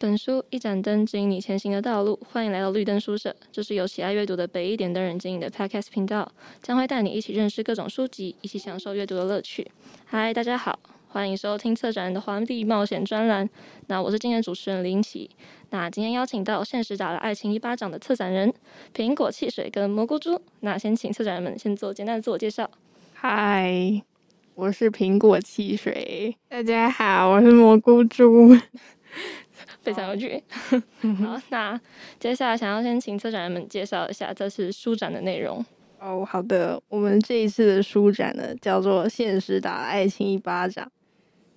一本书，一盏灯，指引你前行的道路。欢迎来到绿灯书社，这是由喜爱阅读的北一点灯人经营的 Podcast 频道，将会带你一起认识各种书籍，一起享受阅读的乐趣。嗨，大家好，欢迎收听策展人的环地冒险专栏。那我是今天主持人林奇。那今天邀请到现实打了爱情一巴掌的策展人苹果汽水跟蘑菇猪。那先请策展人们先做简单的自我介绍。嗨，我是苹果汽水。大家好，我是蘑菇猪。非常有趣。好，那接下来想要先请策展人们介绍一下这次书展的内容。哦，好的，我们这一次的书展呢，叫做《现实打爱情一巴掌》。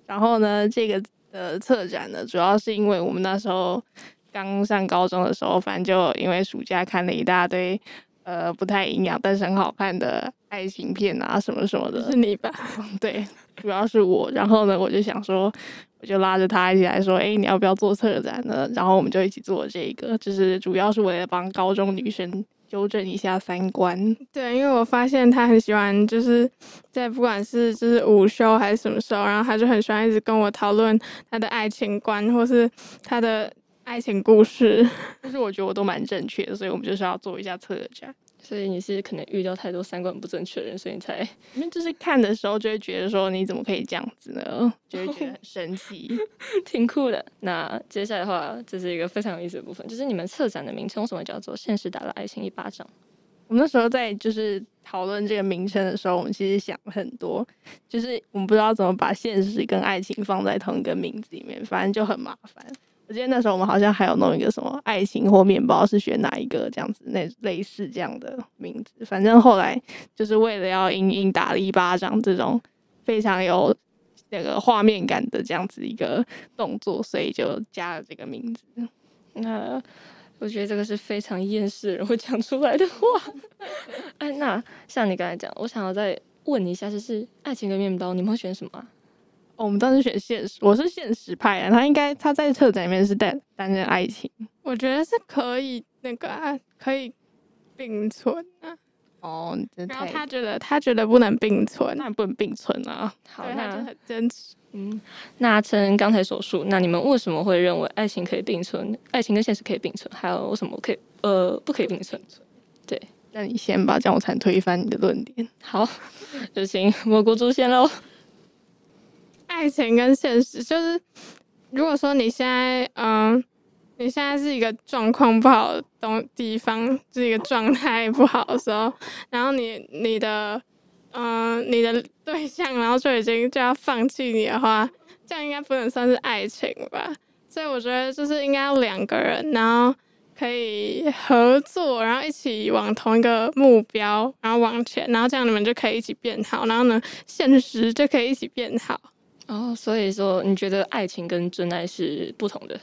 然后呢，这个呃策展呢，主要是因为我们那时候刚上高中的时候，反正就因为暑假看了一大堆呃不太营养但是很好看的爱情片啊什么什么的。是你吧？对，主要是我。然后呢，我就想说。我就拉着他一起来说：“哎、欸，你要不要做策展呢？”然后我们就一起做这个，就是主要是为了帮高中女生纠正一下三观。对，因为我发现他很喜欢，就是在不管是就是午休还是什么时候，然后他就很喜欢一直跟我讨论他的爱情观或是他的爱情故事。但是我觉得我都蛮正确的，所以我们就是要做一下策展。所以你是可能遇到太多三观不正确的人，所以你才，因为就是看的时候就会觉得说，你怎么可以这样子呢？就会觉得很生气，挺酷的。那接下来的话，这是一个非常有意思的部分，就是你们策展的名称为什么叫做“现实打了爱情一巴掌”？我们那时候在就是讨论这个名称的时候，我们其实想了很多，就是我们不知道怎么把现实跟爱情放在同一个名字里面，反正就很麻烦。我记得那时候我们好像还有弄一个什么爱情或面包是选哪一个这样子，那类似这样的名字。反正后来就是为了要嘤嘤打了一巴掌这种非常有那个画面感的这样子一个动作，所以就加了这个名字。那我觉得这个是非常厌世人会讲出来的话。哎，那像你刚才讲，我想要再问你一下，就是爱情跟面包，你们会选什么啊？哦、我们当时选现实，我是现实派啊，他应该他在策展里面是担担任爱情，我觉得是可以那个啊，可以并存啊。哦，然后他觉得他觉得不能并存，那不能并存啊。好，那很坚持。嗯，那趁刚才所述，那你们为什么会认为爱情可以并存？爱情跟现实可以并存，还有为什么可以呃不可以并存？对，那你先吧，这样我才能推翻你的论点。好，就请蘑菇猪先喽。爱情跟现实就是，如果说你现在，嗯，你现在是一个状况不好的东地方，是一个状态不好的时候，然后你你的，嗯，你的对象，然后就已经就要放弃你的话，这样应该不能算是爱情吧？所以我觉得就是应该要两个人，然后可以合作，然后一起往同一个目标，然后往前，然后这样你们就可以一起变好，然后呢，现实就可以一起变好。哦，所以说你觉得爱情跟真爱是不同的，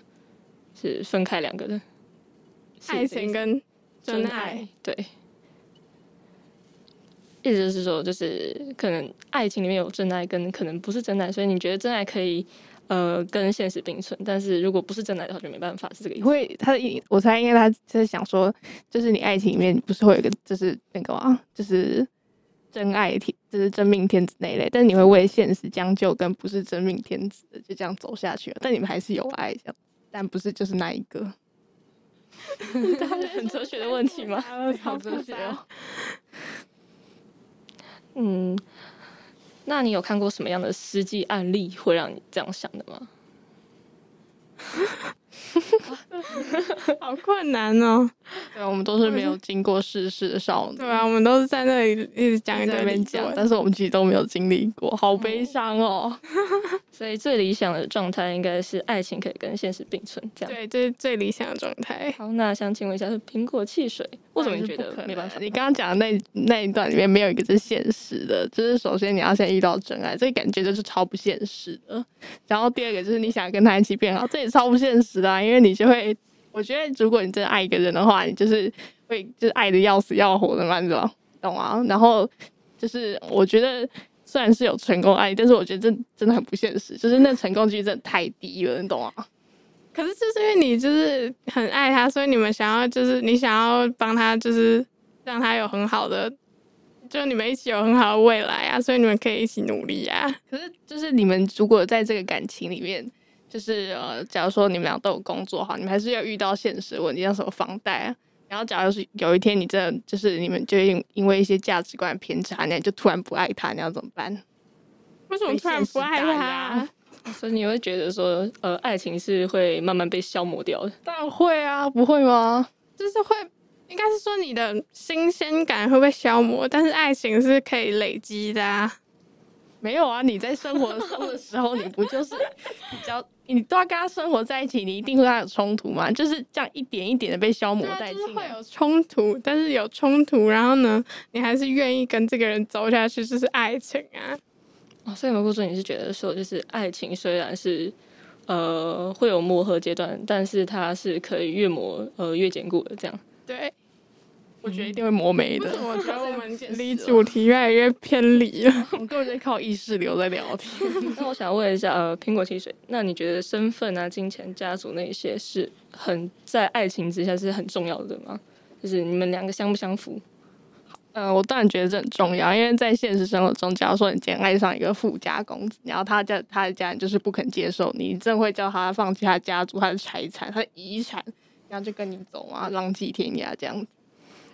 是分开两个的？爱情跟真爱，对，意思就是说，就是可能爱情里面有真爱，跟可能不是真爱，所以你觉得真爱可以呃跟现实并存，但是如果不是真爱的话，就没办法，是这个意思。因为他的，我猜，因为他是想说，就是你爱情里面不是会有一个，就是那个啊，就是。真爱天，就是真命天子那一类，但你会为现实将就，跟不是真命天子的就这样走下去了。但你们还是有爱，这样，但不是就是那一个。这很哲学的问题吗？好哲学哦。嗯，那你有看过什么样的实际案例会让你这样想的吗？好困难哦！对，我们都是没有经过世事的少女。对啊，我们都是在那里一直讲在那边讲，但是我们其实都没有经历过，好悲伤哦。所以最理想的状态应该是爱情可以跟现实并存，这样。对，这是最理想的状态。好，那想请问一下，是苹果汽水，为什么你觉得没办法？你刚刚讲的那那一段里面没有一个是现实的，就是首先你要先遇到真爱，这感觉就是超不现实的。然后第二个就是你想跟他一起变好，这也超不现实的啊，因为你就会。我觉得，如果你真的爱一个人的话，你就是会就是爱的要死要活的嘛，是吧？懂吗？然后就是我觉得，虽然是有成功案例，但是我觉得这真的很不现实，就是那成功几率真的太低了，你懂吗？可是就是因为你就是很爱他，所以你们想要就是你想要帮他，就是让他有很好的，就你们一起有很好的未来啊，所以你们可以一起努力啊。可是就是你们如果在这个感情里面。就是呃，假如说你们俩都有工作哈，你们还是要遇到现实问题，像什么房贷啊。然后，假如是有一天你真的就是你们就因因为一些价值观偏差，你就突然不爱他，你要怎么办？为什么突然不爱他？所以你会觉得说，呃，爱情是会慢慢被消磨掉的？当然会啊，不会吗？就是会，应该是说你的新鲜感会被消磨，但是爱情是可以累积的啊。没有啊，你在生活中的时候，你不就是比较，你都要跟他生活在一起，你一定会跟他有冲突吗？就是这样一点一点的被消磨殆尽、啊。就是会有冲突，但是有冲突，然后呢，你还是愿意跟这个人走下去，就是爱情啊。哦，所以蘑菇猪，你是觉得说，就是爱情虽然是呃会有磨合阶段，但是它是可以越磨呃越坚固的，这样。对。我觉得一定会磨没的。我觉得我们离主题越来越偏离了。我们根本在靠意识流在聊天。那我想问一下，呃，苹果汽水，那你觉得身份啊、金钱、家族那些是很在爱情之下是很重要的吗？就是你们两个相不相符？嗯、呃，我当然觉得这很重要，因为在现实生活中，假如说你今天爱上一个富家公子，然后他家他的家人就是不肯接受你，你真会叫他放弃他的家族、他的财产、他的遗产，然后就跟你走啊，浪迹天涯这样子。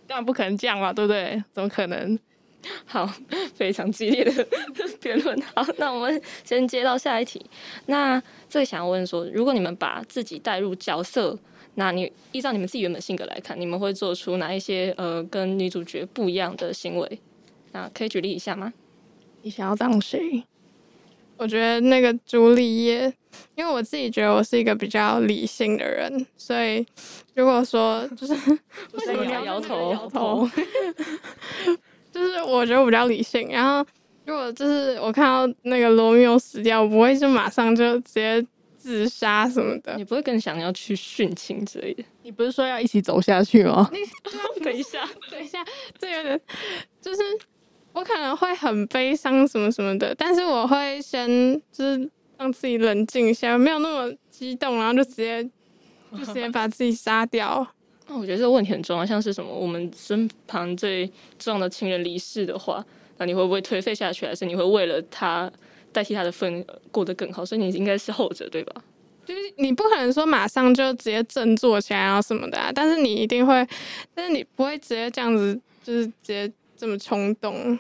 当然不可能这样嘛，对不对？怎么可能？好，非常激烈的 辩论。好，那我们先接到下一题。那最想要问说，如果你们把自己带入角色，那你依照你们自己原本性格来看，你们会做出哪一些呃跟女主角不一样的行为？那可以举例一下吗？你想要当谁？我觉得那个朱丽叶，因为我自己觉得我是一个比较理性的人，所以如果说就是 为什么你要摇头摇头？就是我觉得我比较理性，然后如果就是我看到那个罗密欧死掉，我不会就马上就直接自杀什么的，你不会更想要去殉情之类的？你不是说要一起走下去吗？你 等一下，等一下，这有点就是。我可能会很悲伤什么什么的，但是我会先就是让自己冷静一下，没有那么激动，然后就直接就直接把自己杀掉。那我觉得这个问题很重要，像是什么我们身旁最重要的亲人离世的话，那你会不会颓废下去，还是你会为了他代替他的份过得更好？所以你应该是后者，对吧？就是你不可能说马上就直接振作起来啊什么的啊，但是你一定会，但是你不会直接这样子，就是直接这么冲动。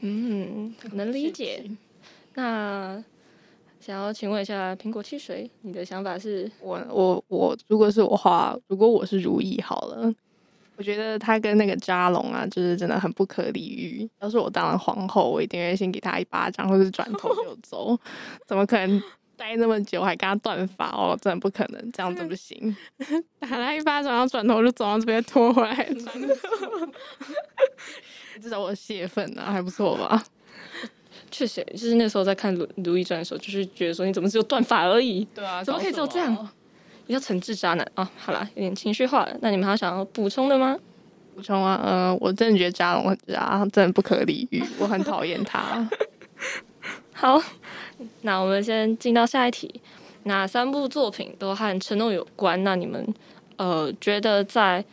嗯，能理解。那想要请问一下苹果汽水，你的想法是？我我我，如果是我话，如果我是如意好了，我觉得他跟那个扎龙啊，就是真的很不可理喻。要是我当了皇后，我一定会先给他一巴掌，或者是转头就走。怎么可能待那么久还跟他断发哦？真的不可能，这样子不行。打他一巴掌，然后转头就走，然后直接拖回来。至少我泄愤啊，还不错吧？确实，就是那时候在看《如如懿传》的时候，就是觉得说你怎么只有断发而已？对啊，怎么可以只有这样？你要惩治渣男啊！好啦，有点情绪化了。那你们还有想要补充的吗？补充啊，嗯、呃，我真的觉得渣龙很渣，真的不可理喻，我很讨厌他。好，那我们先进到下一题。哪三部作品都和承诺有关？那你们呃觉得在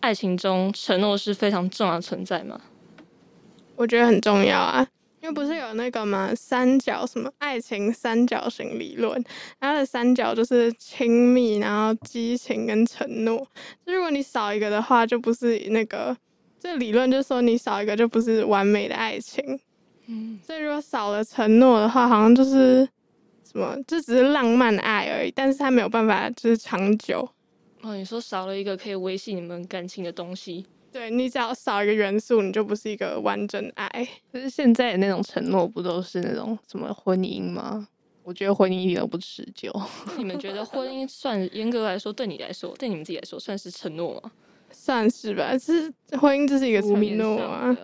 爱情中承诺是非常重要的存在吗？我觉得很重要啊，因为不是有那个吗？三角什么爱情三角形理论，它的三角就是亲密，然后激情跟承诺。就如果你少一个的话，就不是那个。这理论就是说，你少一个就不是完美的爱情。嗯，所以如果少了承诺的话，好像就是什么，这只是浪漫的爱而已，但是它没有办法就是长久。哦，你说少了一个可以维系你们感情的东西。对，你只要少一个元素，你就不是一个完整爱。可是现在的那种承诺，不都是那种什么婚姻吗？我觉得婚姻一点都不持久。你们觉得婚姻算严格来说，对你来说，对你们自己来说，算是承诺吗？算是吧，是婚姻，这是一个承诺啊。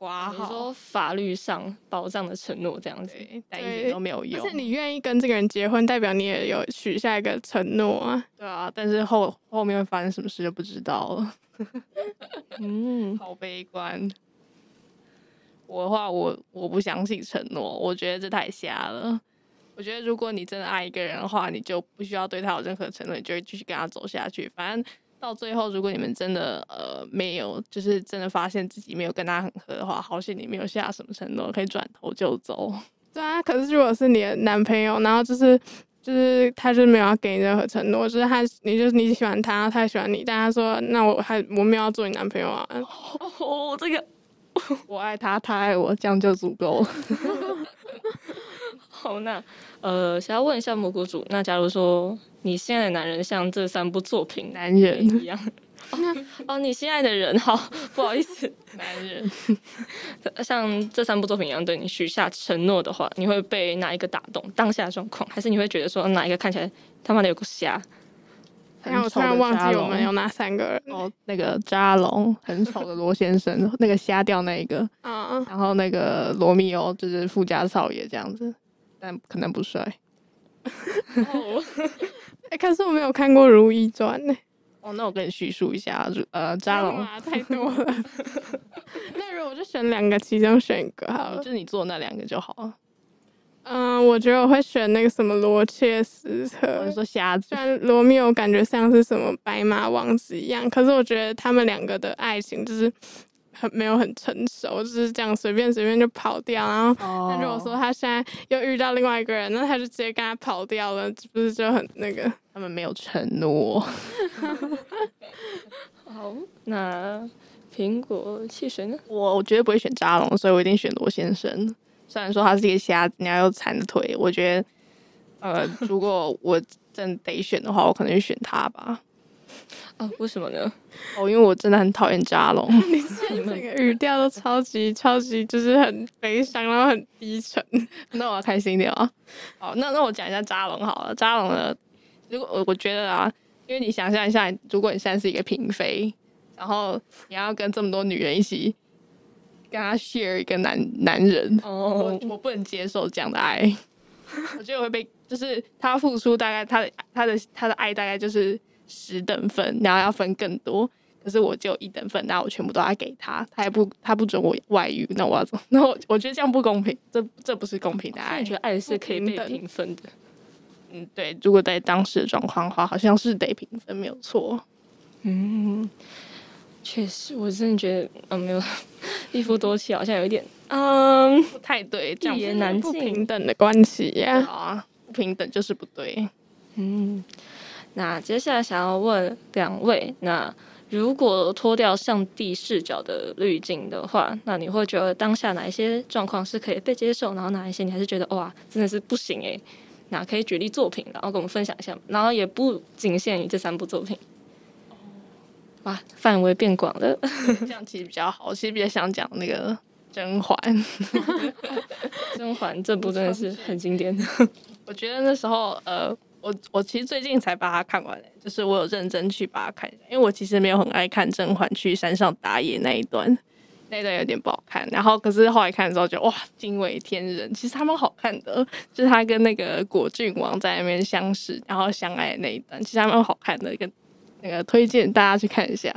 哇，你说法律上保障的承诺这样子，但一点都没有用。但是你愿意跟这个人结婚，代表你也有许下一个承诺啊。对啊，但是后后面会发生什么事就不知道了。嗯，好悲观。我的话，我我不相信承诺，我觉得这太瞎了。我觉得如果你真的爱一个人的话，你就不需要对他有任何承诺，你就会继续跟他走下去。反正到最后，如果你们真的呃没有，就是真的发现自己没有跟他很合的话，好险你没有下什么承诺，可以转头就走。对啊，可是如果是你的男朋友，然后就是就是他就是没有要给你任何承诺，就是他你就是你喜欢他，他喜欢你，但他说那我还我没有要做你男朋友啊。哦，这个我爱他，他爱我，这样就足够了。好，那呃，想要问一下蘑菇主，那假如说你现在的男人像这三部作品男人一样。哦，哦，你心爱的人，好，不好意思，男人，像这三部作品一样对你许下承诺的话，你会被哪一个打动？当下状况，还是你会觉得说哪一个看起来他妈的有个瞎？然后我突然忘记我们有哪三个人哦，那个扎龙很丑的罗先生，那个瞎掉那一个，嗯嗯，然后那个罗密欧就是富家少爷这样子，但可能不帅。哦，哎，可是我没有看过《如懿传》呢。哦，那我跟你叙述一下，呃，扎龙太多了。那如果我就选两个，其中选一个好了，就你做那两个就好了。嗯，我觉得我会选那个什么罗切斯特。我是说瞎子。虽然罗密欧感觉像是什么白马王子一样，可是我觉得他们两个的爱情就是很没有很成熟，就是这样随便随便就跑掉。然后，那如果说他现在又遇到另外一个人，那他就直接跟他跑掉了，不是就很那个？他们没有承诺。好，那苹果汽水呢？我我绝对不会选扎龙，所以我一定选罗先生。虽然说他是一个瞎子，然后又残的腿，我觉得，呃，如果我真得选的话，我可能就选他吧。哦，为什么呢？哦，因为我真的很讨厌扎龙。你这个语调都超级超级，就是很悲伤，然后很低沉。那我要开心一点啊。好，那那我讲一下扎龙好了。扎龙呢？如果我我觉得啊，因为你想象一下，如果你现在是一个嫔妃，然后你要跟这么多女人一起跟他 share 一个男男人，oh. 我我不能接受这样的爱。我觉得我会被，就是他付出大概他的他的他的爱大概就是十等份，然后要分更多，可是我只有一等份，然后我全部都要给他，他也不他不准我外遇，那我要怎么？那我我觉得这样不公平，这这不是公平的爱。我觉得爱是可以被平分的。嗯，对，如果在当时的状况的话，好像是得平分，没有错。嗯，确实，我真的觉得，嗯，没有，一夫多妻好像有一点，嗯，不太对，一言难尽，不平等的关系呀，啊，不平等就是不对。嗯，那接下来想要问两位，那如果脱掉上帝视角的滤镜的话，那你会觉得当下哪一些状况是可以被接受，然后哪一些你还是觉得哇，真的是不行诶。那可以举例作品，然后跟我们分享一下，然后也不仅限于这三部作品。哇，范围变广了，这样其实比较好。我其实比较想讲那个《甄嬛》，《甄嬛》这部真的是很经典的。我觉得那时候，呃，我我其实最近才把它看完，就是我有认真去把它看一下，因为我其实没有很爱看甄嬛去山上打野那一段。那段有点不好看，然后可是后来看的时候就哇，惊为天人。其实他们好看的，就是他跟那个果郡王在那边相识，然后相爱的那一段，其实他们好看的，一个那个推荐大家去看一下。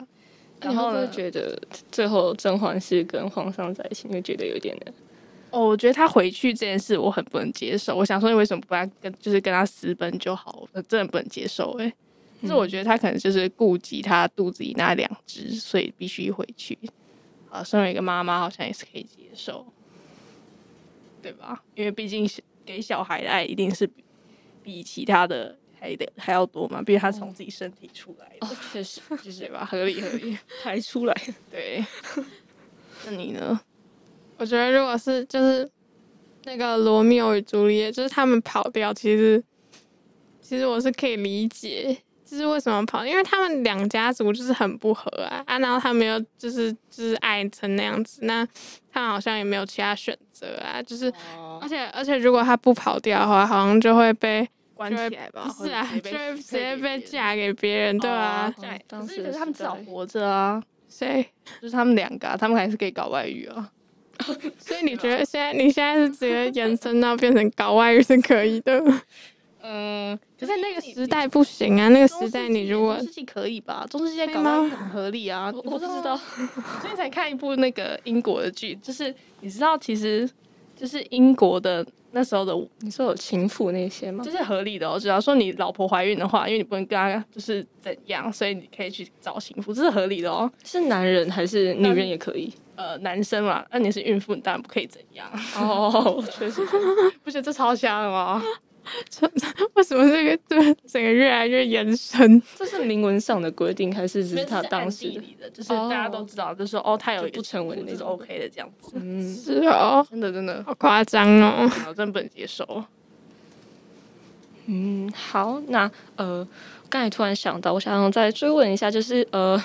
然后呢，觉得最后甄嬛是跟皇上在一起，你会觉得有点的。哦，我觉得他回去这件事我很不能接受。我想说，你为什么不跟跟就是跟他私奔就好？我真的不能接受哎。就是我觉得他可能就是顾及他肚子里那两只，所以必须回去。啊，身为一个妈妈，好像也是可以接受，对吧？因为毕竟给小孩的爱一定是比，比其他的还得还要多嘛，毕竟他从自己身体出来的，确实，就是对吧？合理合理，排出来，对。那你呢？我觉得如果是就是那个罗密欧与朱丽叶，就是他们跑掉，其实其实我是可以理解。就是为什么跑？因为他们两家族就是很不和啊啊！然后他们又就是就是爱成那样子，那他们好像也没有其他选择啊。就是，哦、而且而且如果他不跑掉的话，好像就会被关起来吧？不是啊，就会直接被嫁给别人，对啊。可是可是他们至少活着啊。谁？就是他们两个、啊，他们还是可以搞外遇啊。所以你觉得现在你现在是直接延伸到变成搞外遇是可以的？嗯，可是那个时代不行啊，那个时代你如果中世纪可以吧？中世纪搞得很合理啊，我不知道。最近才看一部那个英国的剧，就是你知道，其实就是英国的那时候的，你说有情妇那些吗？就是合理的哦。只要说你老婆怀孕的话，因为你不能跟她就是怎样，所以你可以去找情妇，这是合理的哦。是男人还是女人也可以？呃，男生嘛，那你是孕妇，你当然不可以怎样。哦，确实，不觉得这超香的吗？为什么这个对整个越来越延伸？这是明文上的规定，还是只是他当时的？就是大家都知道，就是说哦，他有不成文的那种 OK 的这样子。嗯，是哦，真的真的好夸张哦，我真不能接受。嗯，好，那呃，刚才突然想到，我想再追问一下，就是呃，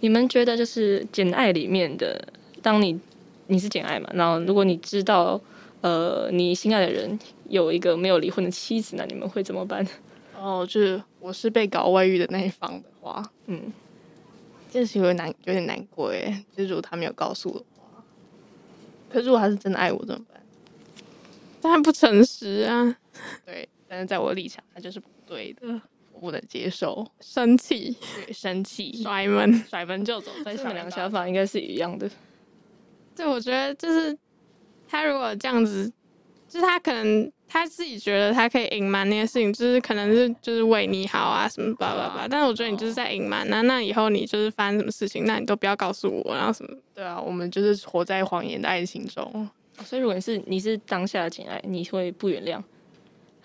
你们觉得就是《简爱》里面的，当你你是简爱嘛，然后如果你知道呃你心爱的人有一个没有离婚的妻子，那你们会怎么办？哦，就是我是被搞外遇的那一方的话，嗯，这是有点难，有点难过哎，就是如果他没有告诉我的话，可是如果他是真的爱我怎么办？但他不诚实啊，对。但是在我的立场，他就是不对的，我不能接受。生气，对，生气，甩门，甩门就走。在你们两个想法应该是一样的。对，我觉得就是他如果这样子，就是他可能他自己觉得他可以隐瞒那些事情，就是可能是就是为你好啊什么吧吧吧。但是我觉得你就是在隐瞒，那那以后你就是发生什么事情，那你都不要告诉我，然后什么？对啊，我们就是活在谎言的爱情中。所以如果你是你是当下的情爱，你会不原谅？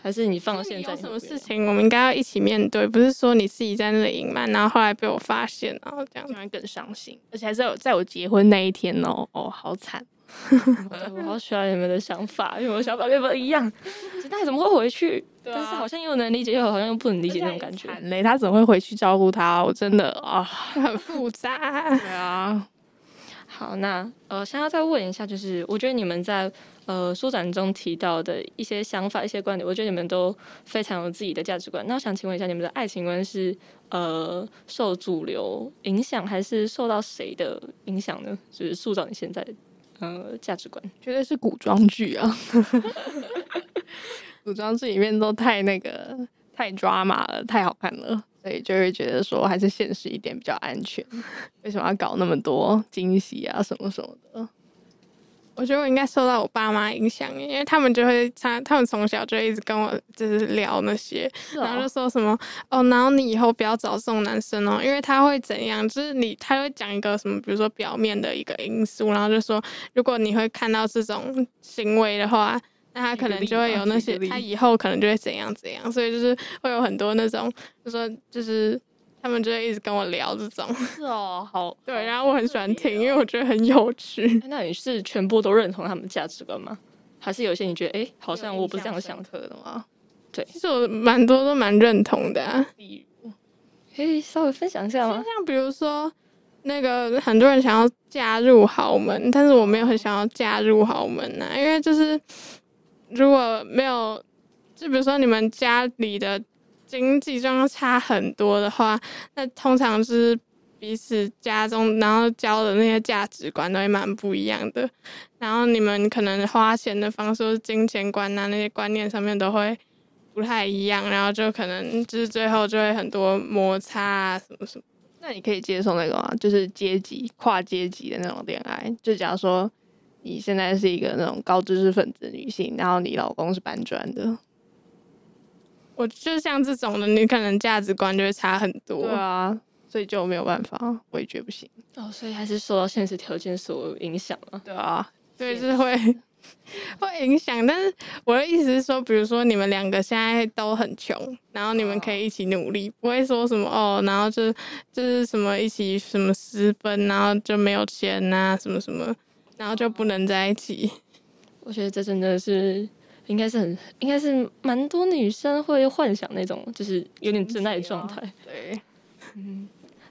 还是你放到现在？有什么事情我们应该要一起面对，不是说你自己在那里隐瞒，然后后来被我发现，然后这样，这样更伤心。而且还是在我在我结婚那一天哦，哦，好惨！我好喜欢你们的想法，因为我的想法跟你们一样。那怎么会回去？但是好像又能理解，又好像又不能理解那种感觉。嘞，他怎么会回去照顾他？我真的啊，很复杂。对啊。好，那呃，想要再问一下，就是我觉得你们在。呃，书展中提到的一些想法、一些观点，我觉得你们都非常有自己的价值观。那我想请问一下，你们的爱情观是呃受主流影响，还是受到谁的影响呢？就是塑造你现在的呃价值观？绝对是古装剧啊！古装剧里面都太那个太抓马了，太好看了，所以就会觉得说还是现实一点比较安全。为什么要搞那么多惊喜啊，什么什么的？我觉得我应该受到我爸妈影响，因为他们就会他他们从小就一直跟我就是聊那些，哦、然后就说什么哦，然后你以后不要找这种男生哦，因为他会怎样，就是你他会讲一个什么，比如说表面的一个因素，然后就说如果你会看到这种行为的话，那他可能就会有那些，他以后可能就会怎样怎样，所以就是会有很多那种，就说就是。他们就会一直跟我聊这种，是哦，好，对，然后我很喜欢听，因为我觉得很有趣。那你是全部都认同他们的价值观吗？还是有些你觉得，哎，好像我不是这样想的吗？对，其实我蛮多都蛮认同的啊。比如，可以稍微分享一下吗？像比如说，那个很多人想要嫁入豪门，但是我没有很想要嫁入豪门呐，因为就是如果没有，就比如说你们家里的。经济状况差很多的话，那通常是彼此家中，然后教的那些价值观都会蛮不一样的。然后你们可能花钱的方式、金钱观啊那些观念上面都会不太一样，然后就可能就是最后就会很多摩擦啊什么什么。那你可以接受那个吗？就是阶级跨阶级的那种恋爱。就假如说你现在是一个那种高知识分子女性，然后你老公是搬砖的。我就像这种的，你可能价值观就会差很多。对啊，所以就没有办法，我也觉得不行。哦，所以还是受到现实条件所影响了。对啊，对，就是会 会影响。但是我的意思是说，比如说你们两个现在都很穷，然后你们可以一起努力，不会说什么哦，然后就就是什么一起什么私奔，然后就没有钱呐，什么什么，然后就不能在一起。我觉得这真的是。应该是很，应该是蛮多女生会幻想那种，就是有点真爱的状态。对，嗯，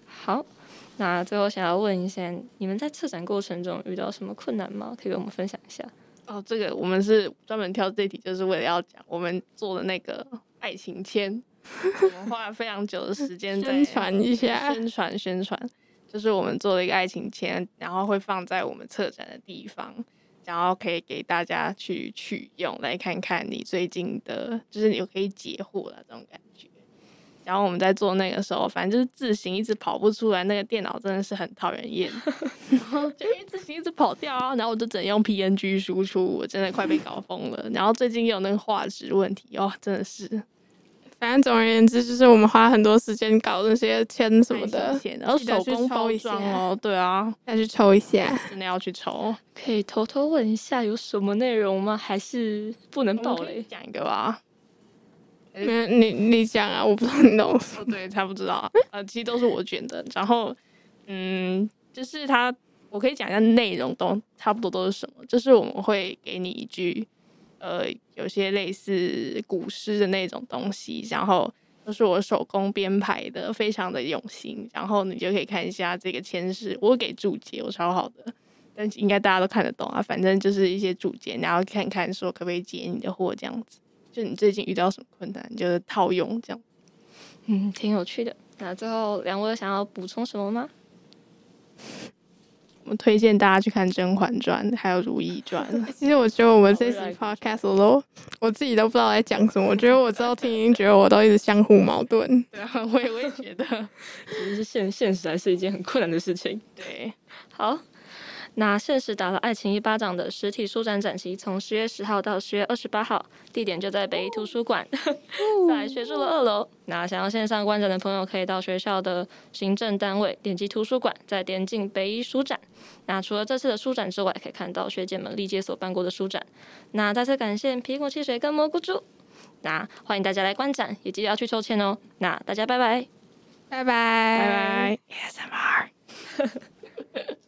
好，那最后想要问一下，你们在策展过程中遇到什么困难吗？可以跟我们分享一下。哦，这个我们是专门挑这题，就是为了要讲我们做的那个爱情签，我们花了非常久的时间宣传一下，宣传宣传，就是我们做了一个爱情签，然后会放在我们策展的地方。然后可以给大家去取用，来看看你最近的，就是你可以解惑了这种感觉。然后我们在做那个时候，反正就是字型一直跑不出来，那个电脑真的是很讨人厌。然后就因为字型一直跑掉啊，然后我就只能用 PNG 输出，我真的快被搞疯了。然后最近又有那个画质问题哦，真的是。反正总而言之，就是我们花很多时间搞那些签什么的，然后手工包装哦，对啊，要去抽一下，真的要去抽。可以偷偷问一下有什么内容吗？还是不能爆雷？讲一个吧。嗯，你你讲啊，我不知道你懂。哦，对，他不知道啊。呃，其实都是我卷的。然后，嗯，就是他，我可以讲一下内容都差不多都是什么。就是我们会给你一句，呃，有些类似古诗的那种东西，然后都是我手工编排的，非常的用心。然后你就可以看一下这个签诗，我给注解，我超好的，但应该大家都看得懂啊。反正就是一些注解，然后看看说可不可以解你的惑这样子。就你最近遇到什么困难，就是套用这样，嗯，挺有趣的。那最后两位想要补充什么吗？我推荐大家去看《甄嬛传》，还有《如懿传》。其实我觉得我们这期 podcast 我都我自己都不知道在讲什么。我觉得我知道听，已经觉得我都一直相互矛盾。对啊，我也我也觉得，其实是现现实还是一件很困难的事情。对，好。那现实打了爱情一巴掌的实体书展展期，从十月十号到十月二十八号，地点就在北一图书馆，在学术的二楼。那想要线上观展的朋友，可以到学校的行政单位点击图书馆，再点进北一书展。那除了这次的书展之外，可以看到学姐们历届所办过的书展。那再次感谢苹果汽水跟蘑菇猪。那欢迎大家来观展，也记得要去抽签哦。那大家拜拜，拜拜，拜拜，ASMR。